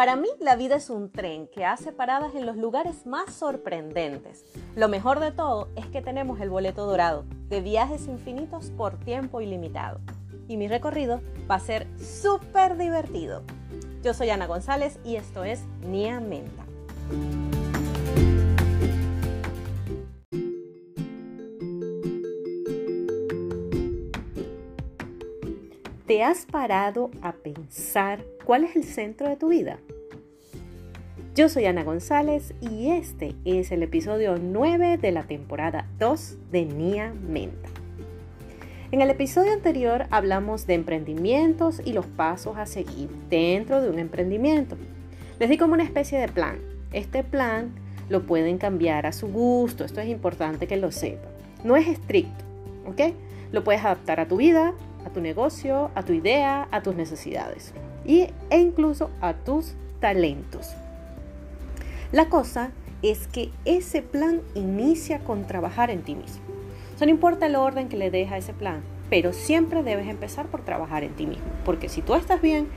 Para mí la vida es un tren que hace paradas en los lugares más sorprendentes. Lo mejor de todo es que tenemos el boleto dorado de viajes infinitos por tiempo ilimitado. Y mi recorrido va a ser súper divertido. Yo soy Ana González y esto es Nia Menta. ¿Te has parado a pensar cuál es el centro de tu vida? Yo soy Ana González y este es el episodio 9 de la temporada 2 de Nia Menta. En el episodio anterior hablamos de emprendimientos y los pasos a seguir dentro de un emprendimiento. Les di como una especie de plan. Este plan lo pueden cambiar a su gusto, esto es importante que lo sepan. No es estricto, ¿ok? Lo puedes adaptar a tu vida, a tu negocio, a tu idea, a tus necesidades y, e incluso a tus talentos. La cosa es que ese plan inicia con trabajar en ti mismo. no importa el orden que le deja ese plan, pero siempre debes empezar por trabajar en ti mismo, porque si tú estás bien,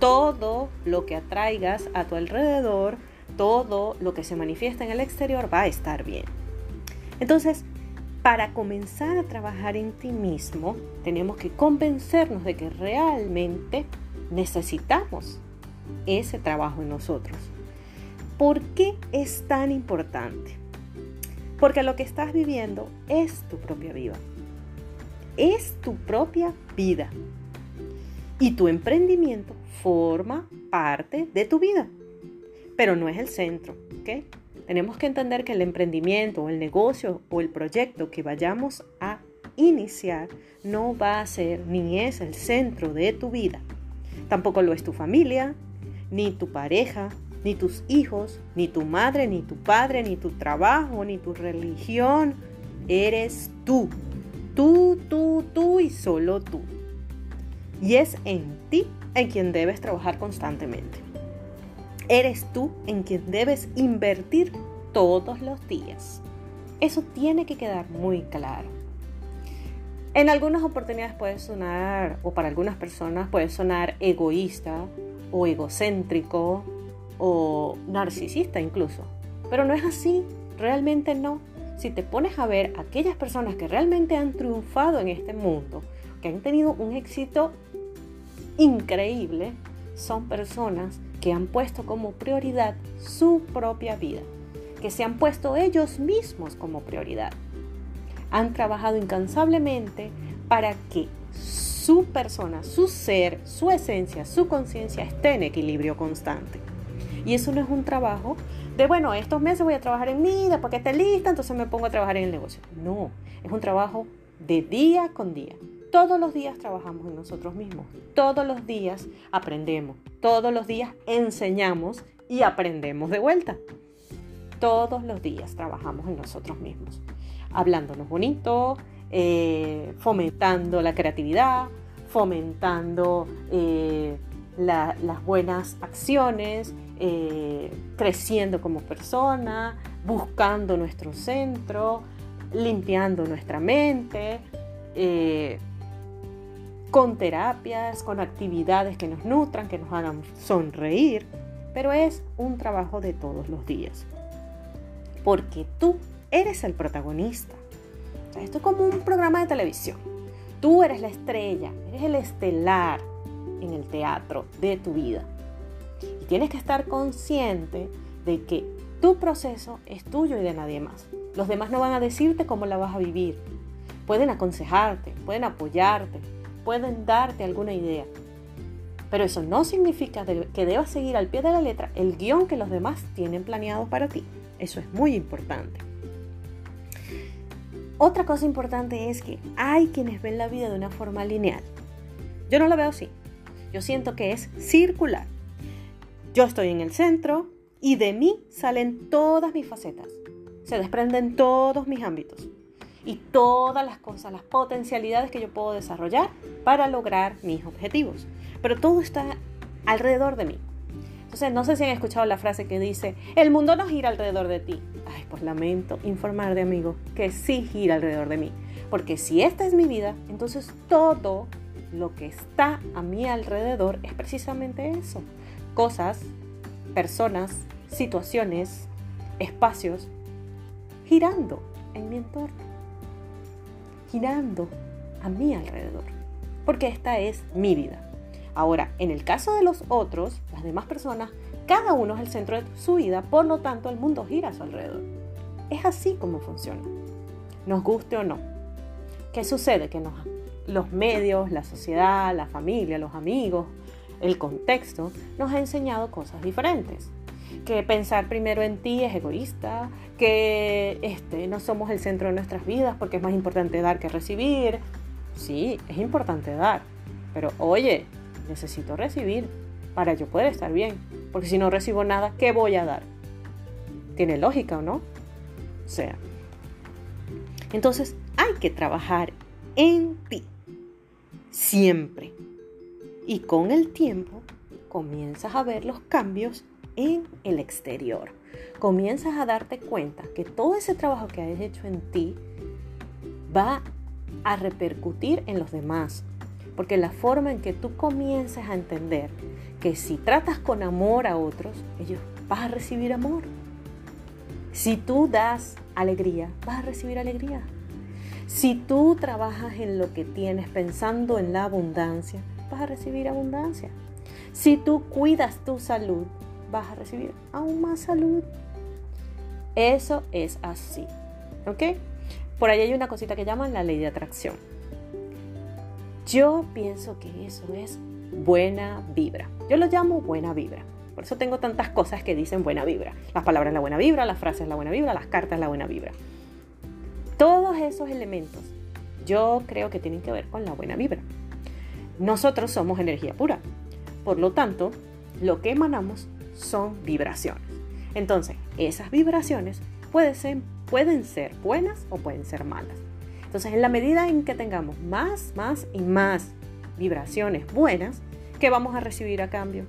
todo lo que atraigas a tu alrededor, todo lo que se manifiesta en el exterior va a estar bien. Entonces, para comenzar a trabajar en ti mismo, tenemos que convencernos de que realmente necesitamos ese trabajo en nosotros. ¿Por qué es tan importante? Porque lo que estás viviendo es tu propia vida. Es tu propia vida. Y tu emprendimiento forma parte de tu vida. Pero no es el centro. Tenemos que entender que el emprendimiento o el negocio o el proyecto que vayamos a iniciar no va a ser ni es el centro de tu vida. Tampoco lo es tu familia, ni tu pareja, ni tus hijos, ni tu madre, ni tu padre, ni tu trabajo, ni tu religión. Eres tú. Tú, tú, tú y solo tú. Y es en ti en quien debes trabajar constantemente eres tú en quien debes invertir todos los días. Eso tiene que quedar muy claro. En algunas oportunidades puede sonar, o para algunas personas puede sonar egoísta o egocéntrico o narcisista incluso. Pero no es así, realmente no. Si te pones a ver aquellas personas que realmente han triunfado en este mundo, que han tenido un éxito increíble, son personas que han puesto como prioridad su propia vida, que se han puesto ellos mismos como prioridad. Han trabajado incansablemente para que su persona, su ser, su esencia, su conciencia esté en equilibrio constante. Y eso no es un trabajo de, bueno, estos meses voy a trabajar en mi vida porque esté lista, entonces me pongo a trabajar en el negocio. No, es un trabajo de día con día. Todos los días trabajamos en nosotros mismos, todos los días aprendemos, todos los días enseñamos y aprendemos de vuelta. Todos los días trabajamos en nosotros mismos, hablándonos bonito, eh, fomentando la creatividad, fomentando eh, las buenas acciones, eh, creciendo como persona, buscando nuestro centro, limpiando nuestra mente, con terapias, con actividades que nos nutran, que nos hagan sonreír, pero es un trabajo de todos los días. Porque tú eres el protagonista. esto es como un programa de televisión. Tú eres la estrella, eres el estelar en el teatro de tu vida. Tienes que estar consciente de que tu proceso es tuyo y de nadie más. Los demás no van a decirte cómo la vas a vivir. Pueden aconsejarte, pueden apoyarte, pueden darte alguna idea. Pero eso no significa que debas seguir al pie de la letra el guion que los demás tienen planeado para ti. Eso es muy importante. Otra cosa importante es que hay quienes ven la vida de una forma lineal. Yo no la veo así. Yo siento que es circular. Yo estoy en el centro y de mí salen todas mis facetas. Se desprenden todos mis ámbitos y todas las cosas, las potencialidades que yo puedo desarrollar para lograr mis objetivos. Pero todo está alrededor de mí. Entonces, no sé si han escuchado la frase que dice, el mundo no gira alrededor de ti. Ay, pues lamento informar de amigo que sí gira alrededor de mí. Porque si esta es mi vida, entonces todo lo que está a mi alrededor es precisamente eso. Cosas personas, situaciones, espacios girando en mi entorno, girando a mi alrededor, porque esta es mi vida. Ahora, en el caso de los otros, las demás personas, cada uno es el centro de su vida, por lo tanto el mundo gira a su alrededor. Es así como funciona, nos guste o no. ¿Qué sucede? Que los medios, la sociedad, la familia, los amigos, el contexto nos ha enseñado cosas diferentes. Que pensar primero en ti es egoísta, que este, no somos el centro de nuestras vidas porque es más importante dar que recibir. Sí, es importante dar, pero oye, necesito recibir para yo poder estar bien, porque si no recibo nada, ¿qué voy a dar? Tiene lógica, ¿o no? O sea, entonces hay que trabajar en ti, siempre. Y con el tiempo comienzas a ver los cambios en el exterior. Comienzas a darte cuenta que todo ese trabajo que has hecho en ti va a repercutir en los demás, porque la forma en que tú comienzas a entender que si tratas con amor a otros, ellos vas a recibir amor. Si tú das alegría, vas a recibir alegría. Si tú trabajas en lo que tienes pensando en la abundancia, vas a recibir abundancia. Si tú cuidas tu salud, vas a recibir aún más salud. Eso es así. ¿Ok? Por ahí hay una cosita que llaman la ley de atracción. Yo pienso que eso es buena vibra. Yo lo llamo buena vibra. Por eso tengo tantas cosas que dicen buena vibra. Las palabras la buena vibra, las frases la buena vibra, las cartas la buena vibra. Todos esos elementos yo creo que tienen que ver con la buena vibra. Nosotros somos energía pura. Por lo tanto, lo que emanamos son vibraciones. Entonces, esas vibraciones pueden ser, buenas o pueden ser malas. Entonces, en la medida en que tengamos más, más y más vibraciones buenas, ¿qué vamos a recibir a cambio?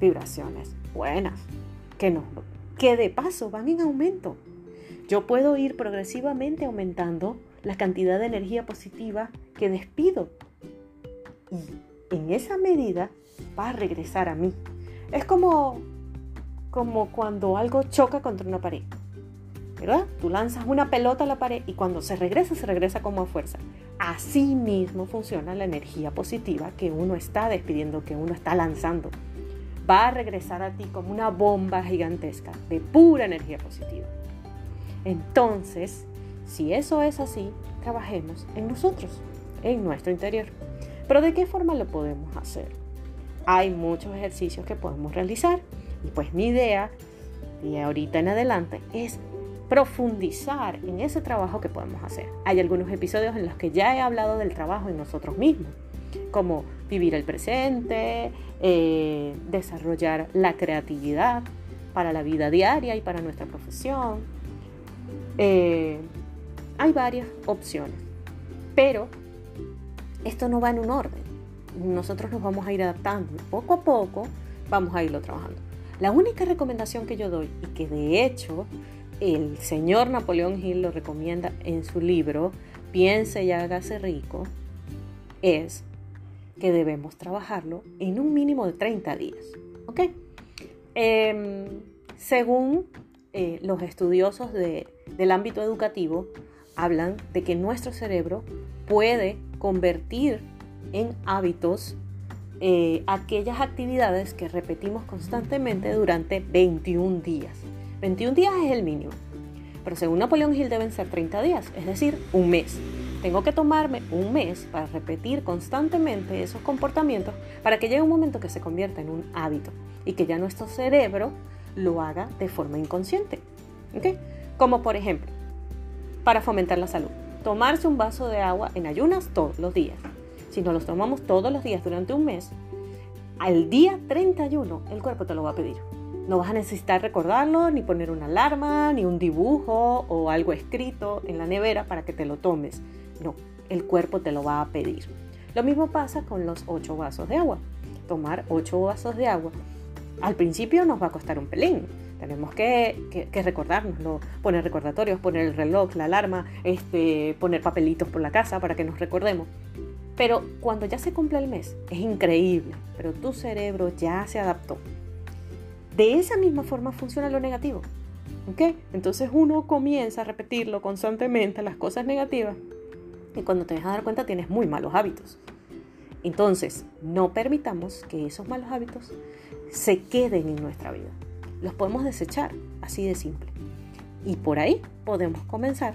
Vibraciones buenas, que, no, que de paso van en aumento. Yo puedo ir progresivamente aumentando la cantidad de energía positiva que despido. Y en esa medida va a regresar a mí. Es como, como cuando algo choca contra una pared. ¿verdad? Tú lanzas una pelota a la pared y cuando se regresa, se regresa como a fuerza. Así mismo funciona la energía positiva que uno está despidiendo, que uno está lanzando. Va a regresar a ti como una bomba gigantesca de pura energía positiva. Entonces, si eso es así, trabajemos en nosotros, en nuestro interior. Pero ¿de qué forma lo podemos hacer? Hay muchos ejercicios que podemos realizar y pues mi idea de ahorita en adelante es profundizar en ese trabajo que podemos hacer. Hay algunos episodios en los que ya he hablado del trabajo en nosotros mismos, como vivir el presente, eh, desarrollar la creatividad para la vida diaria y para nuestra profesión. Eh, hay varias opciones, pero esto no va en un orden. Nosotros nos vamos a ir adaptando poco a poco vamos a irlo trabajando. La única recomendación que yo doy y que de hecho el señor Napoleón Hill lo recomienda en su libro Piense y hágase rico, es que debemos trabajarlo en un mínimo de 30 días. ¿Ok? Em, según eh, los estudiosos del ámbito educativo, hablan de que nuestro cerebro puede convertir en hábitos eh, aquellas actividades que repetimos constantemente durante 21 días. 21 días es el mínimo. Pero según Napoleón Hill deben ser 30 días, es decir, un mes. Tengo que tomarme un mes para repetir constantemente esos comportamientos para que llegue un momento que se convierta en un hábito y que ya nuestro cerebro lo haga de forma inconsciente. Como por ejemplo, para fomentar la salud, tomarse un vaso de agua en ayunas todos los días. Si no los tomamos todos los días durante un mes, al día 31 el cuerpo te lo va a pedir. No vas a necesitar recordarlo, ni poner una alarma, ni un dibujo o algo escrito en la nevera para que te lo tomes. No, el cuerpo te lo va a pedir. Lo mismo pasa con los 8 vasos de agua. Tomar 8 vasos de agua al principio nos va a costar un pelín. Tenemos que, que, recordárnoslo, poner recordatorios, poner el reloj, la alarma, este, poner papelitos por la casa para que nos recordemos. Pero cuando ya se cumple el mes, es increíble, pero tu cerebro ya se adaptó De esa misma forma funciona lo negativo. ¿Ok? Entonces uno comienza a repetirlo constantemente, las cosas negativas, y cuando te dejas dar cuenta tienes muy malos hábitos. Entonces, no permitamos que esos malos hábitos se queden en nuestra vida. Los podemos desechar, así de simple. Y por ahí podemos comenzar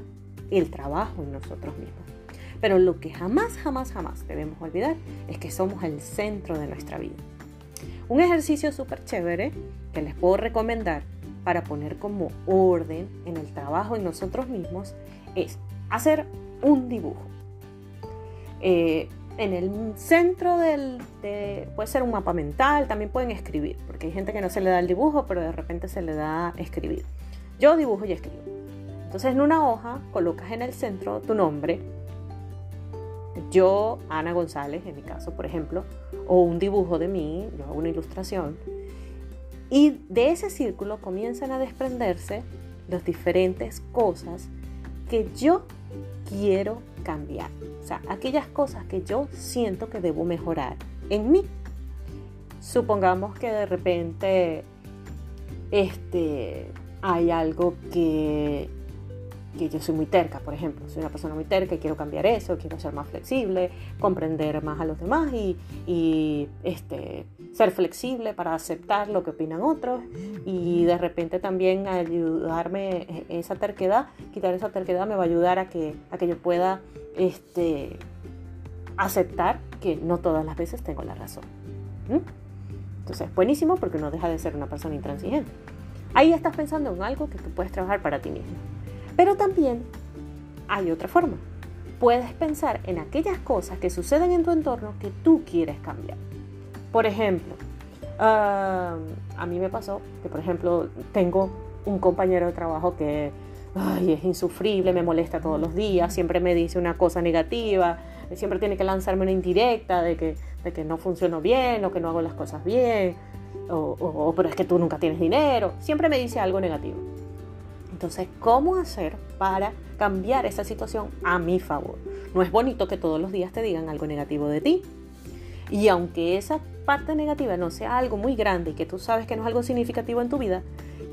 el trabajo en nosotros mismos. Pero lo que jamás, jamás, jamás debemos olvidar es que somos el centro de nuestra vida. Un ejercicio súper chévere que les puedo recomendar para poner como orden en el trabajo en nosotros mismos es hacer un dibujo. Eh, en el centro del, puede ser un mapa mental, también pueden escribir, porque hay gente que no se le da el dibujo, pero de repente se le da escribir. Yo dibujo y escribo. Entonces en una hoja colocas en el centro tu nombre, yo, Ana González, en mi caso, por ejemplo, o un dibujo de mí, yo hago una ilustración, y de ese círculo comienzan a desprenderse las diferentes cosas que yo quiero cambiar. O sea, aquellas cosas que yo siento que debo mejorar en mí. Supongamos que de repente este, hay algo que que yo soy muy terca, por ejemplo, soy una persona muy terca y quiero cambiar eso, quiero ser más flexible, comprender más a los demás y, este, ser flexible para aceptar lo que opinan otros y de repente también ayudarme esa terquedad, quitar esa terquedad me va a ayudar a que, a que yo pueda este, aceptar que no todas las veces tengo la razón. Entonces, buenísimo porque no deja de ser una persona intransigente. Ahí estás pensando en algo que tú puedes trabajar para ti mismo. Pero también hay otra forma. Puedes pensar en aquellas cosas que suceden en tu entorno que tú quieres cambiar. Por ejemplo, a mí me pasó que, por ejemplo, tengo un compañero de trabajo que es insufrible, me molesta todos los días, siempre me dice una cosa negativa, siempre tiene que lanzarme una indirecta de que, de que no funciono bien o que no hago las cosas bien, o, o, pero es que tú nunca tienes dinero, siempre me dice algo negativo. Entonces, ¿cómo hacer para cambiar esa situación a mi favor? No es bonito que todos los días te digan algo negativo de ti. Y aunque esa parte negativa no sea algo muy grande y que tú sabes que no es algo significativo en tu vida,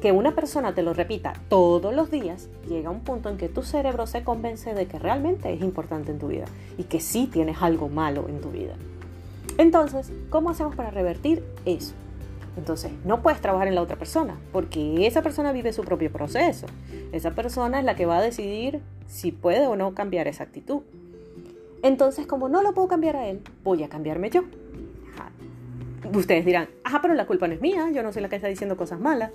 que una persona te lo repita todos los días, llega un punto en que tu cerebro se convence de que realmente es importante en tu vida y que sí tienes algo malo en tu vida. Entonces, ¿cómo hacemos para revertir eso? Entonces, no puedes trabajar en la otra persona, porque esa persona vive su propio proceso. Esa persona es la que va a decidir si puede o no cambiar esa actitud. Entonces, como no lo puedo cambiar a él, voy a cambiarme yo. Ustedes dirán, ajá, pero la culpa no es mía, yo no soy la que está diciendo cosas malas.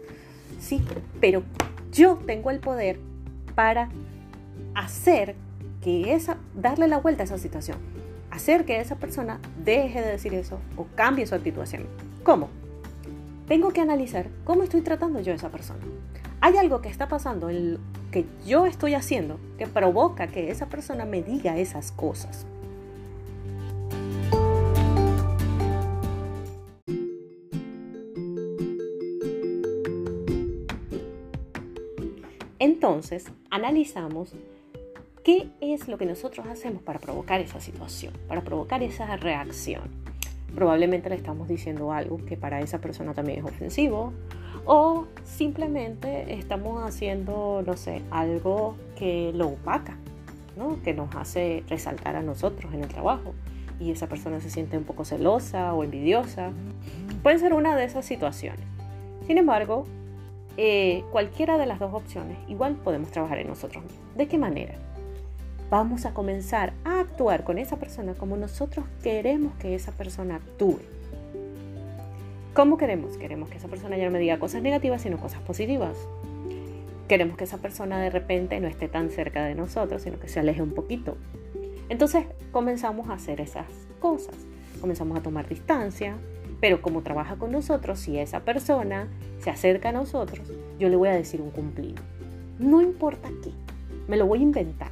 Sí, pero yo tengo el poder para hacer que esa, darle la vuelta a esa situación, hacer que esa persona deje de decir eso o cambie su actitud hacia mí. ¿Cómo? Tengo que analizar cómo estoy tratando yo a esa persona. Hay algo que está pasando en lo que yo estoy haciendo que provoca que esa persona me diga esas cosas. Entonces, analizamos qué es lo que nosotros hacemos para provocar esa situación, para provocar esa reacción probablemente le estamos diciendo algo que para esa persona también es ofensivo o simplemente estamos haciendo, no sé, algo que lo opaca, ¿no? que nos hace resaltar a nosotros en el trabajo y esa persona se siente un poco celosa o envidiosa. Puede ser una de esas situaciones. Sin embargo, eh, cualquiera de las dos opciones igual podemos trabajar en nosotros mismos. ¿De qué manera? Vamos a comenzar a actuar con esa persona como nosotros queremos que esa persona actúe. ¿Cómo queremos? Queremos que esa persona ya no me diga cosas negativas, sino cosas positivas. Queremos que esa persona de repente no esté tan cerca de nosotros, sino que se aleje un poquito. Entonces comenzamos a hacer esas cosas. Comenzamos a tomar distancia, pero como trabaja con nosotros, si esa persona se acerca a nosotros, yo le voy a decir un cumplido. No importa qué, me lo voy a inventar.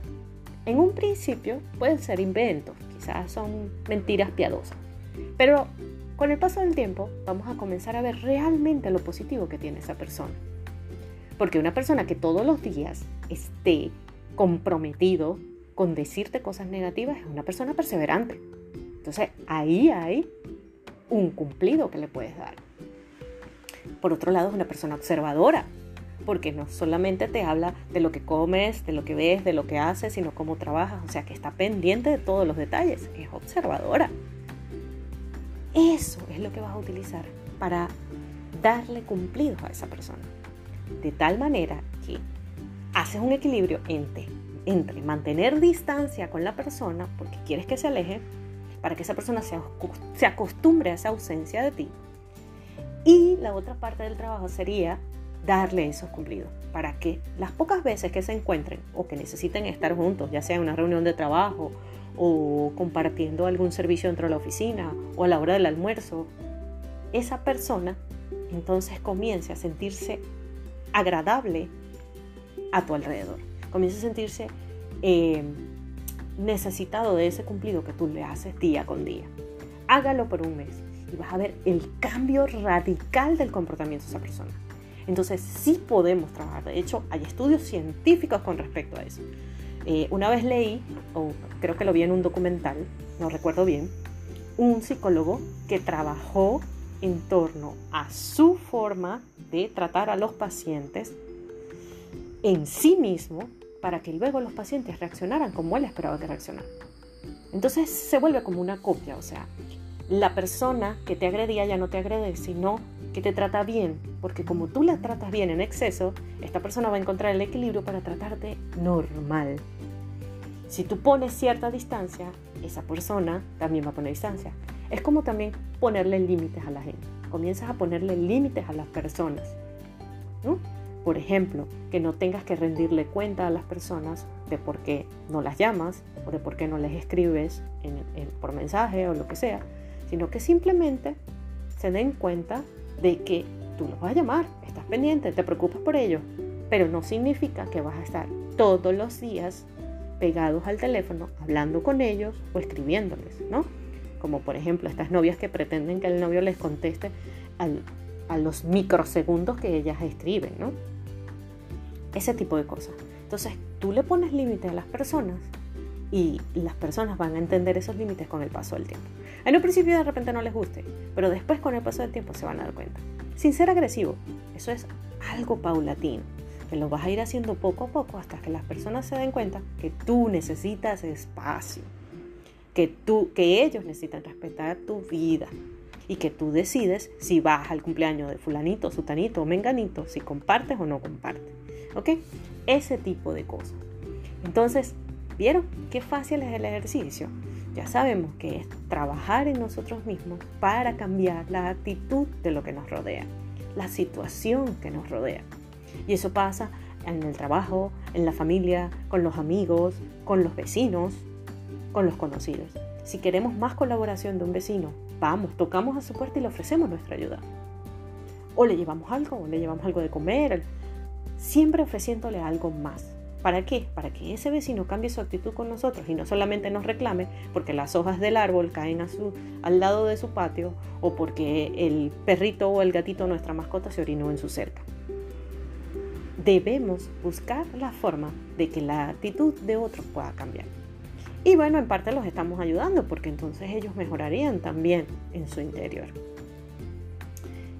En un principio pueden ser inventos, quizás son mentiras piadosas, pero con el paso del tiempo vamos a comenzar a ver realmente lo positivo que tiene esa persona. Porque una persona que todos los días esté comprometido con decirte cosas negativas es una persona perseverante. Entonces ahí hay un cumplido que le puedes dar. Por otro lado, es una persona observadora, porque no solamente te habla de lo que comes, de lo que ves, de lo que haces, sino cómo trabajas, o sea, que está pendiente de todos los detalles, es observadora. Eso es lo que vas a utilizar para darle cumplidos a esa persona. De tal manera que haces un equilibrio entre, entre mantener distancia con la persona, porque quieres que se aleje, para que esa persona se, se acostumbre a esa ausencia de ti. Y la otra parte del trabajo sería darle esos cumplidos para que las pocas veces que se encuentren o que necesiten estar juntos, ya sea en una reunión de trabajo o compartiendo algún servicio dentro de la oficina o a la hora del almuerzo, esa persona entonces comience a sentirse agradable a tu alrededor, comience a sentirse eh, necesitado de ese cumplido que tú le haces día con día. Hágalo por un mes y vas a ver el cambio radical del comportamiento de esa persona. Entonces sí podemos trabajar. De hecho, hay estudios científicos con respecto a eso. Eh, una vez leí, o creo que lo vi en un documental, no recuerdo bien, un psicólogo que trabajó en torno a su forma de tratar a los pacientes en sí mismo para que luego los pacientes reaccionaran como él esperaba que reaccionaran. Entonces se vuelve como una copia, o sea, la persona que te agredía ya no te agrede, sino que te trata bien, porque como tú la tratas bien en exceso, esta persona va a encontrar el equilibrio para tratarte normal. Si tú pones cierta distancia, esa persona también va a poner distancia. Es como también ponerle límites a la gente. Comienzas a ponerle límites a las personas. Por ejemplo, que no tengas que rendirle cuenta a las personas de por qué no las llamas o de por qué no les escribes por mensaje o lo que sea, sino que simplemente se den cuenta de que tú los vas a llamar, estás pendiente, te preocupas por ellos, pero no significa que vas a estar todos los días pegados al teléfono hablando con ellos o escribiéndoles, ¿no? Como por ejemplo estas novias que pretenden que el novio les conteste a los microsegundos que ellas escriben, ¿no? Ese tipo de cosas. Entonces tú le pones límites a las personas y las personas van a entender esos límites con el paso del tiempo. En un principio de repente no les guste, pero después con el paso del tiempo se van a dar cuenta. Sin ser agresivo, eso es algo paulatino, que lo vas a ir haciendo poco a poco hasta que las personas se den cuenta que tú necesitas espacio, que, tú, que ellos necesitan respetar tu vida y que tú decides si vas al cumpleaños de fulanito, sutanito o menganito, si compartes o no compartes. ¿Ok? Ese tipo de cosas. Entonces, ¿Vieron qué fácil es el ejercicio? Ya sabemos que es trabajar en nosotros mismos para cambiar la actitud de lo que nos rodea, la situación que nos rodea. Y eso pasa en el trabajo, en la familia, con los amigos, con los vecinos, con los conocidos. Si queremos más colaboración de un vecino, vamos, tocamos a su puerta y le ofrecemos nuestra ayuda. O le llevamos algo, o le llevamos algo de comer, siempre ofreciéndole algo más. ¿Para qué? Para que ese vecino cambie su actitud con nosotros y no solamente nos reclame porque las hojas del árbol caen a su, al lado de su patio o porque el perrito o el gatito, nuestra mascota, se orinó en su cerca. Debemos buscar la forma de que la actitud de otros pueda cambiar. Y bueno, en parte los estamos ayudando porque entonces ellos mejorarían también en su interior.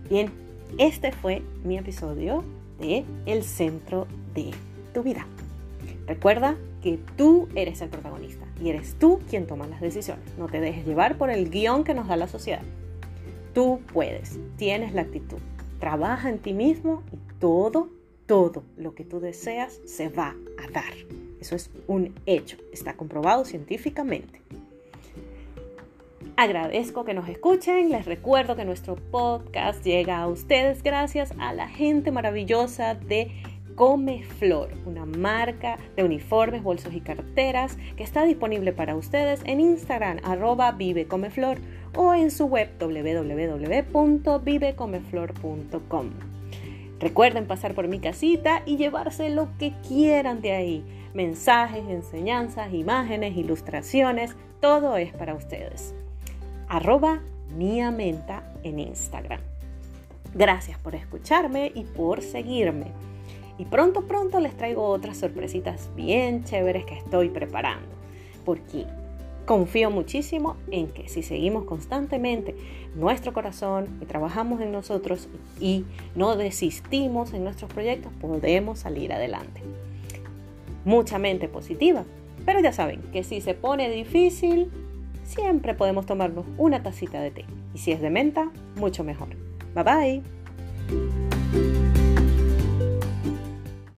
Bien, este fue mi episodio de El centro de tu vida. Recuerda que tú eres el protagonista y eres tú quien toma las decisiones. No te dejes llevar por el guion que nos da la sociedad. Tú puedes, tienes la actitud. Trabaja en ti mismo y todo, todo lo que tú deseas se va a dar. Eso es un hecho, está comprobado científicamente. Agradezco que nos escuchen, les recuerdo que nuestro podcast llega a ustedes gracias a la gente maravillosa de Come Flor, una marca de uniformes, bolsos y carteras que está disponible para ustedes en Instagram arroba vivecomeflor o en su web www.vivecomeflor.com. Recuerden pasar por mi casita y llevarse lo que quieran de ahí. Mensajes, enseñanzas, imágenes, ilustraciones, todo es para ustedes. Arroba Menta en Instagram. Gracias por escucharme y por seguirme. Y pronto, pronto les traigo otras sorpresitas bien chéveres que estoy preparando. Porque Confío muchísimo en que si seguimos constantemente nuestro corazón y trabajamos en nosotros y no desistimos en nuestros proyectos, podemos salir adelante. Mucha mente positiva, pero ya saben que si se pone difícil, siempre podemos tomarnos una tacita de té. Y si es de menta, mucho mejor. Bye bye.